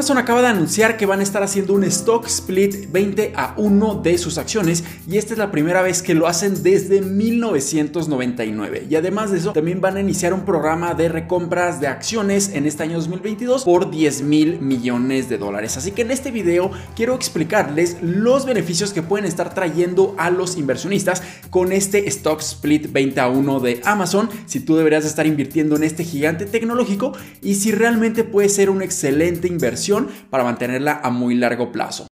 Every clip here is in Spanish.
Amazon acaba de anunciar que van a estar haciendo un stock split 20 a 1 de sus acciones y esta es la primera vez que lo hacen desde 1999. Y además de eso, también van a iniciar un programa de recompras de acciones en este año 2022 por 10 mil millones de dólares. Así que en este video quiero explicarles los beneficios que pueden estar trayendo a los inversionistas con este stock split 20 a 1 de Amazon, si tú deberías estar invirtiendo en este gigante tecnológico y si realmente puede ser una excelente inversión para mantenerla a muy largo plazo.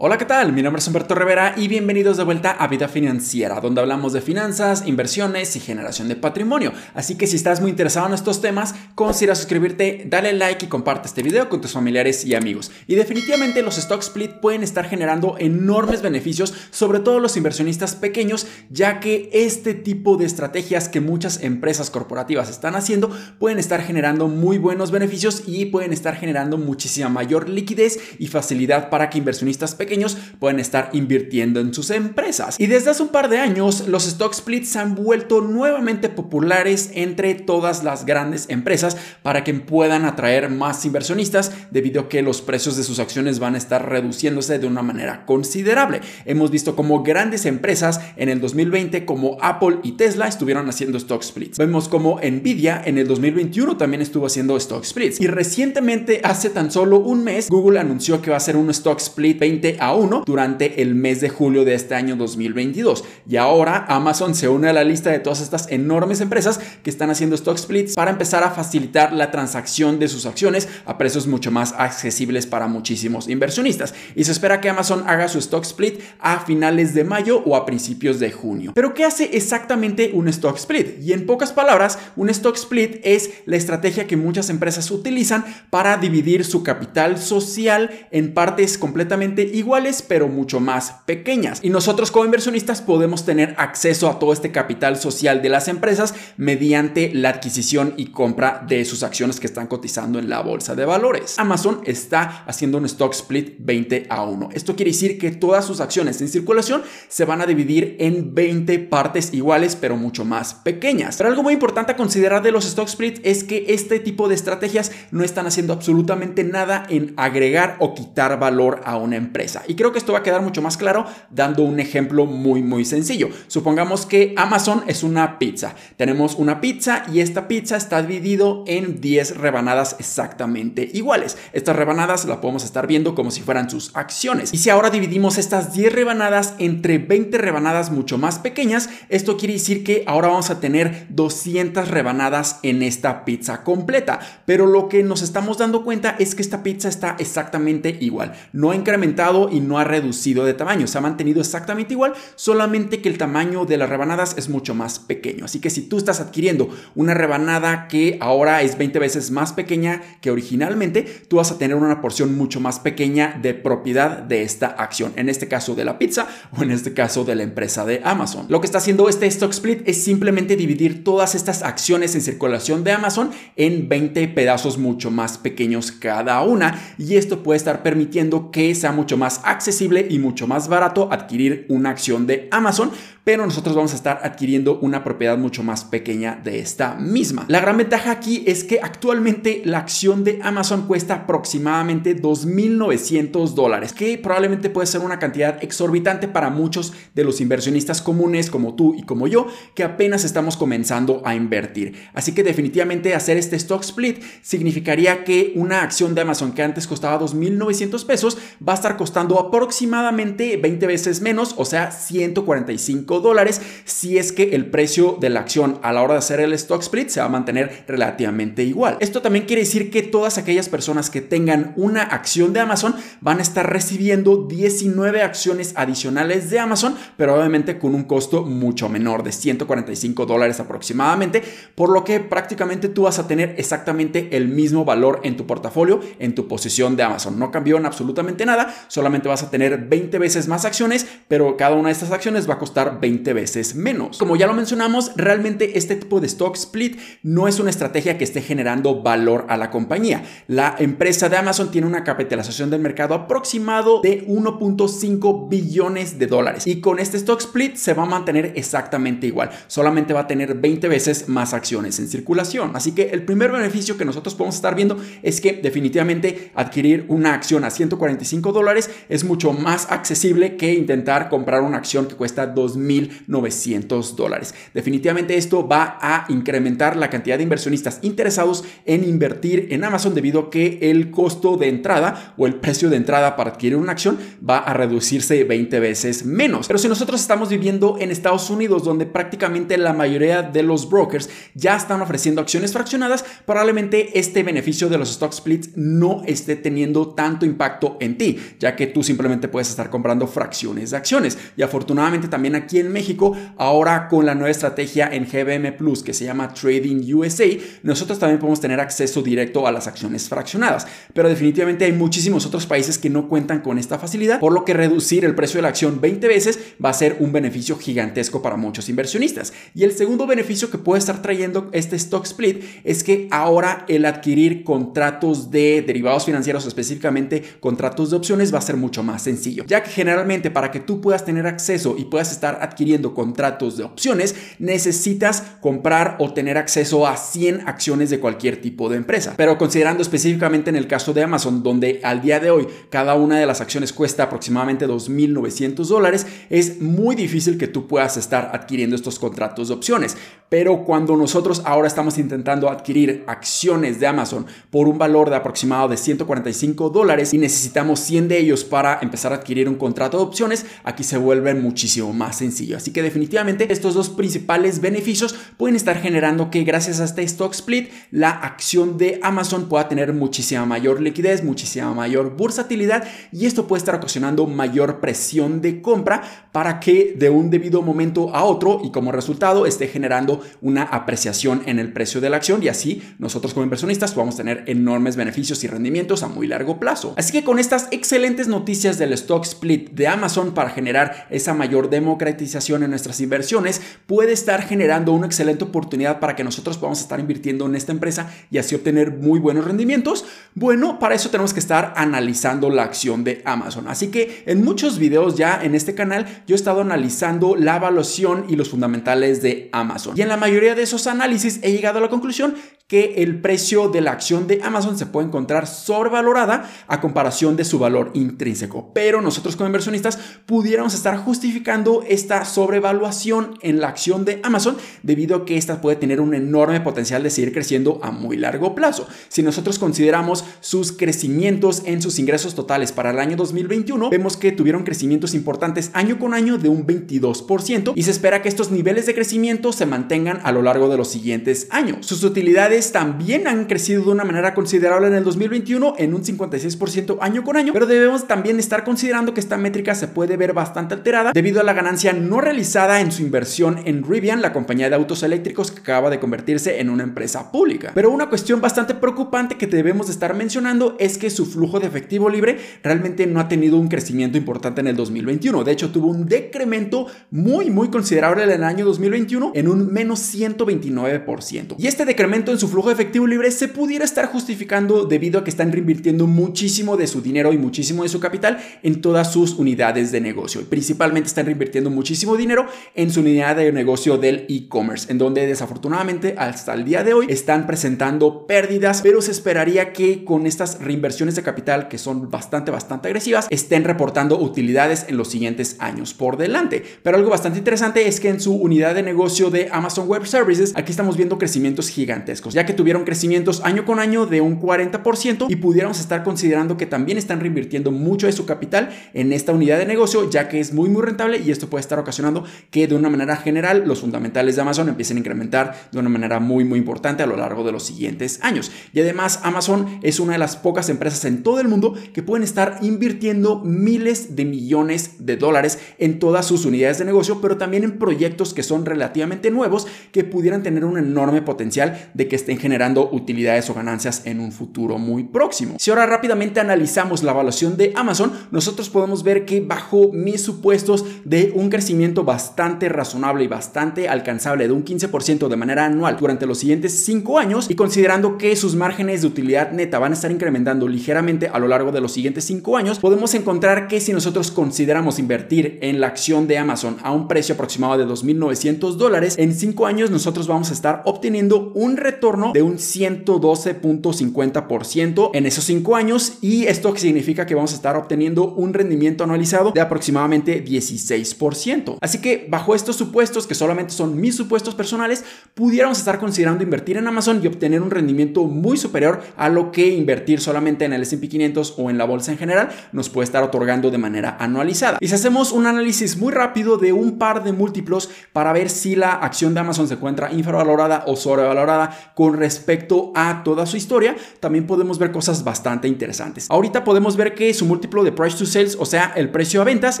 Hola, ¿qué tal? Mi nombre es Humberto Rivera y bienvenidos de vuelta a Vida Financiera, donde hablamos de finanzas, inversiones y generación de patrimonio. Así que si estás muy interesado en estos temas, considera suscribirte, dale like y comparte este video con tus familiares y amigos. Y definitivamente los stock split pueden estar generando enormes beneficios, sobre todo los inversionistas pequeños, ya que este tipo de estrategias que muchas empresas corporativas están haciendo pueden estar generando muy buenos beneficios y pueden estar generando muchísima mayor liquidez y facilidad para que inversionistas pequeños pueden estar invirtiendo en sus empresas. Y desde hace un par de años, los stock splits se han vuelto nuevamente populares entre todas las grandes empresas para que puedan atraer más inversionistas debido a que los precios de sus acciones van a estar reduciéndose de una manera considerable. Hemos visto como grandes empresas en el 2020 como Apple y Tesla estuvieron haciendo stock splits. Vemos como Nvidia en el 2021 también estuvo haciendo stock splits. Y recientemente, hace tan solo un mes, Google anunció que va a hacer un stock split 20 a 1 durante el mes de julio de este año 2022. Y ahora Amazon se une a la lista de todas estas enormes empresas que están haciendo stock splits para empezar a facilitar la transacción de sus acciones a precios mucho más accesibles para muchísimos inversionistas. Y se espera que Amazon haga su stock split a finales de mayo o a principios de junio. Pero ¿qué hace exactamente un stock split? Y en pocas palabras, un stock split es la estrategia que muchas empresas utilizan para dividir su capital social en partes completamente iguales pero mucho más pequeñas. Y nosotros como inversionistas podemos tener acceso a todo este capital social de las empresas mediante la adquisición y compra de sus acciones que están cotizando en la bolsa de valores. Amazon está haciendo un stock split 20 a 1. Esto quiere decir que todas sus acciones en circulación se van a dividir en 20 partes iguales, pero mucho más pequeñas. Pero algo muy importante a considerar de los stock splits es que este tipo de estrategias no están haciendo absolutamente nada en agregar o quitar valor a una empresa. Y creo que esto va a quedar mucho más claro dando un ejemplo muy muy sencillo. Supongamos que Amazon es una pizza. Tenemos una pizza y esta pizza está dividido en 10 rebanadas exactamente iguales. Estas rebanadas las podemos estar viendo como si fueran sus acciones. Y si ahora dividimos estas 10 rebanadas entre 20 rebanadas mucho más pequeñas, esto quiere decir que ahora vamos a tener 200 rebanadas en esta pizza completa. Pero lo que nos estamos dando cuenta es que esta pizza está exactamente igual. No ha incrementado y no ha reducido de tamaño, se ha mantenido exactamente igual, solamente que el tamaño de las rebanadas es mucho más pequeño. Así que si tú estás adquiriendo una rebanada que ahora es 20 veces más pequeña que originalmente, tú vas a tener una porción mucho más pequeña de propiedad de esta acción, en este caso de la pizza o en este caso de la empresa de Amazon. Lo que está haciendo este stock split es simplemente dividir todas estas acciones en circulación de Amazon en 20 pedazos mucho más pequeños cada una y esto puede estar permitiendo que sea mucho más accesible y mucho más barato adquirir una acción de Amazon, pero nosotros vamos a estar adquiriendo una propiedad mucho más pequeña de esta misma. La gran ventaja aquí es que actualmente la acción de Amazon cuesta aproximadamente 2.900 dólares, que probablemente puede ser una cantidad exorbitante para muchos de los inversionistas comunes como tú y como yo, que apenas estamos comenzando a invertir. Así que definitivamente hacer este stock split significaría que una acción de Amazon que antes costaba 2.900 pesos va a estar costando aproximadamente 20 veces menos, o sea, 145 dólares, si es que el precio de la acción a la hora de hacer el stock split se va a mantener relativamente igual. Esto también quiere decir que todas aquellas personas que tengan una acción de Amazon van a estar recibiendo 19 acciones adicionales de Amazon, pero obviamente con un costo mucho menor de 145 dólares aproximadamente, por lo que prácticamente tú vas a tener exactamente el mismo valor en tu portafolio, en tu posición de Amazon. No cambió en absolutamente nada, solamente vas a tener 20 veces más acciones, pero cada una de estas acciones va a costar 20 veces menos. Como ya lo mencionamos, realmente este tipo de stock split no es una estrategia que esté generando valor a la compañía. La empresa de Amazon tiene una capitalización del mercado aproximado de 1.5 billones de dólares y con este stock split se va a mantener exactamente igual. Solamente va a tener 20 veces más acciones en circulación. Así que el primer beneficio que nosotros podemos estar viendo es que definitivamente adquirir una acción a 145 dólares es mucho más accesible que intentar comprar una acción que cuesta 2.900 dólares. Definitivamente esto va a incrementar la cantidad de inversionistas interesados en invertir en Amazon debido a que el costo de entrada o el precio de entrada para adquirir una acción va a reducirse 20 veces menos. Pero si nosotros estamos viviendo en Estados Unidos donde prácticamente la mayoría de los brokers ya están ofreciendo acciones fraccionadas, probablemente este beneficio de los stock splits no esté teniendo tanto impacto en ti, ya que tú simplemente puedes estar comprando fracciones de acciones. Y afortunadamente también aquí en México, ahora con la nueva estrategia en GBM Plus que se llama Trading USA, nosotros también podemos tener acceso directo a las acciones fraccionadas. Pero definitivamente hay muchísimos otros países que no cuentan con esta facilidad, por lo que reducir el precio de la acción 20 veces va a ser un beneficio gigantesco para muchos inversionistas. Y el segundo beneficio que puede estar trayendo este stock split es que ahora el adquirir contratos de derivados financieros, específicamente contratos de opciones, va a mucho más sencillo, ya que generalmente para que tú puedas tener acceso y puedas estar adquiriendo contratos de opciones, necesitas comprar o tener acceso a 100 acciones de cualquier tipo de empresa. Pero considerando específicamente en el caso de Amazon, donde al día de hoy cada una de las acciones cuesta aproximadamente 2.900 dólares, es muy difícil que tú puedas estar adquiriendo estos contratos de opciones. Pero cuando nosotros ahora estamos intentando adquirir acciones de Amazon por un valor de aproximado de 145 dólares y necesitamos 100 de ellos para empezar a adquirir un contrato de opciones, aquí se vuelve muchísimo más sencillo. Así que definitivamente estos dos principales beneficios pueden estar generando que gracias a este stock split la acción de Amazon pueda tener muchísima mayor liquidez, muchísima mayor bursatilidad y esto puede estar ocasionando mayor presión de compra para que de un debido momento a otro y como resultado esté generando una apreciación en el precio de la acción y así nosotros como inversionistas a tener enormes beneficios y rendimientos a muy largo plazo. Así que con estas excelentes noticias del stock split de Amazon para generar esa mayor democratización en nuestras inversiones, puede estar generando una excelente oportunidad para que nosotros podamos estar invirtiendo en esta empresa y así obtener muy buenos rendimientos. Bueno, para eso tenemos que estar analizando la acción de Amazon. Así que en muchos videos ya en este canal yo he estado analizando la evaluación y los fundamentales de Amazon. Y en mayoría de esos análisis he llegado a la conclusión que el precio de la acción de Amazon se puede encontrar sobrevalorada a comparación de su valor intrínseco. Pero nosotros como inversionistas pudiéramos estar justificando esta sobrevaluación en la acción de Amazon debido a que esta puede tener un enorme potencial de seguir creciendo a muy largo plazo. Si nosotros consideramos sus crecimientos en sus ingresos totales para el año 2021, vemos que tuvieron crecimientos importantes año con año de un 22% y se espera que estos niveles de crecimiento se mantengan a lo largo de los siguientes años. Sus utilidades también han crecido de una manera considerable en el 2021 en un 56% año con año, pero debemos también estar considerando que esta métrica se puede ver bastante alterada debido a la ganancia no realizada en su inversión en Rivian, la compañía de autos eléctricos que acaba de convertirse en una empresa pública. Pero una cuestión bastante preocupante que debemos de estar mencionando es que su flujo de efectivo libre realmente no ha tenido un crecimiento importante en el 2021. De hecho, tuvo un decremento muy, muy considerable en el año 2021 en un menos 129%. Y este decremento en su flujo de efectivo libre se pudiera estar justificando debido a que están reinvirtiendo muchísimo de su dinero y muchísimo de su capital en todas sus unidades de negocio. Y principalmente están reinvirtiendo muchísimo dinero en su unidad de negocio del e-commerce, en donde desafortunadamente hasta el día de hoy están presentando pérdidas, pero se esperaría que con estas reinversiones de capital que son bastante, bastante agresivas, estén reportando utilidades en los siguientes años por delante. Pero algo bastante interesante es que en su unidad de negocio de Amazon Web Services, aquí estamos viendo crecimientos gigantescos, ya que tuvieron crecimientos año con año de un 40% y pudiéramos estar considerando que también están reinvirtiendo mucho de su capital en esta unidad de negocio, ya que es muy, muy rentable y esto puede estar ocasionando que de una manera general los fundamentales de Amazon empiecen a incrementar de una manera muy, muy importante a lo largo de los siguientes años. Y además, Amazon es una de las pocas empresas en todo el mundo que pueden estar invirtiendo miles de millones de dólares en todas sus unidades de negocio, pero también en proyectos que son relativamente nuevos que pudieran tener un enorme potencial de que estén generando utilidades o ganancias en un futuro muy próximo. Si ahora rápidamente analizamos la evaluación de Amazon, nosotros podemos ver que bajo mis supuestos de un crecimiento bastante razonable y bastante alcanzable de un 15% de manera anual durante los siguientes 5 años y considerando que sus márgenes de utilidad neta van a estar incrementando ligeramente a lo largo de los siguientes 5 años, podemos encontrar que si nosotros consideramos invertir en la acción de Amazon a un precio aproximado de 2.900 dólares, en 5 años nosotros vamos a estar obteniendo un retorno de un 112.50% en esos 5 años y esto significa que vamos a estar obteniendo un rendimiento anualizado de aproximadamente 16%. Así que bajo estos supuestos, que solamente son mis supuestos personales, pudiéramos estar considerando invertir en Amazon y obtener un rendimiento muy superior a lo que invertir solamente en el S&P 500 o en la bolsa en general nos puede estar otorgando de manera anualizada. Y si hacemos un análisis muy rápido de un par de múltiplos para ver si la acción de Amazon se encuentra infravalorada o sobrevalorada con respecto a toda su historia, también podemos ver cosas bastante interesantes. Ahorita podemos ver que su múltiplo de price to sales, o sea, el precio a ventas,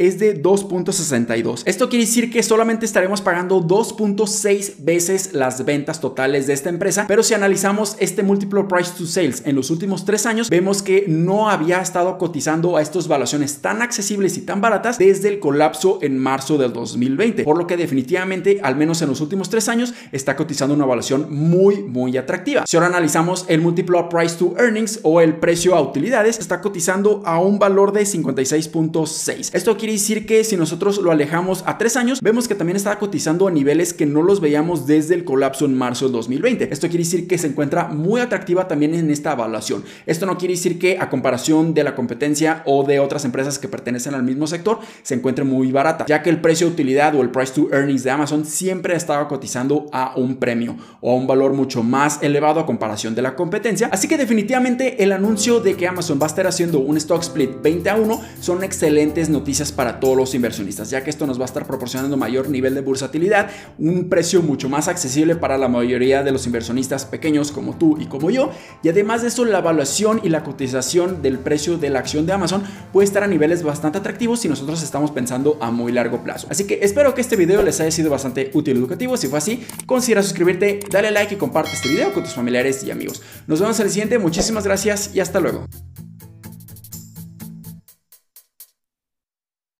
es de 2.62. Esto quiere decir que solamente estaremos pagando 2.6 veces las ventas totales de esta empresa, pero si analizamos este múltiplo price to sales en los últimos tres años, vemos que no había estado cotizando a estas valuaciones tan accesibles y tan baratas desde el colapso en marzo del 2020, por lo que definitivamente, al menos en los últimos tres años, está cotizando una evaluación muy, muy atractiva. Si ahora analizamos el múltiplo price to earnings o el precio a utilidades, está cotizando a un valor de 56.6. Esto quiere decir que si nosotros lo alejamos a tres años, vemos que también está cotizando a niveles que no los veíamos desde el colapso en marzo del 2020. Esto quiere decir que se encuentra muy atractiva también en esta evaluación. Esto no quiere decir que a comparación de la competencia o de otras empresas que pertenecen al mismo sector se encuentre muy barata, ya que el precio de utilidad o el price to earnings de Amazon siempre ha estado cotizando a un premio o a un valor mucho más elevado a comparación de la competencia. Así que definitivamente el anuncio de que Amazon va a estar haciendo un stock split 20 a 1 son excelentes noticias para todos los inversionistas, ya que esto nos va a estar proporcionando mayor nivel de bursatilidad, un precio mucho más accesible para la mayoría de los inversionistas pequeños como tú y como yo, y además de eso la evaluación y la cotización del precio de la acción de Amazon puede estar a niveles bastante atractivos si nosotros estamos pensando a muy largo plazo. Así que espero que este video les haya sido bastante útil y educativo, si fue así, considera suscribirte, dale like y comparte video con tus familiares y amigos. Nos vemos en el siguiente, muchísimas gracias y hasta luego.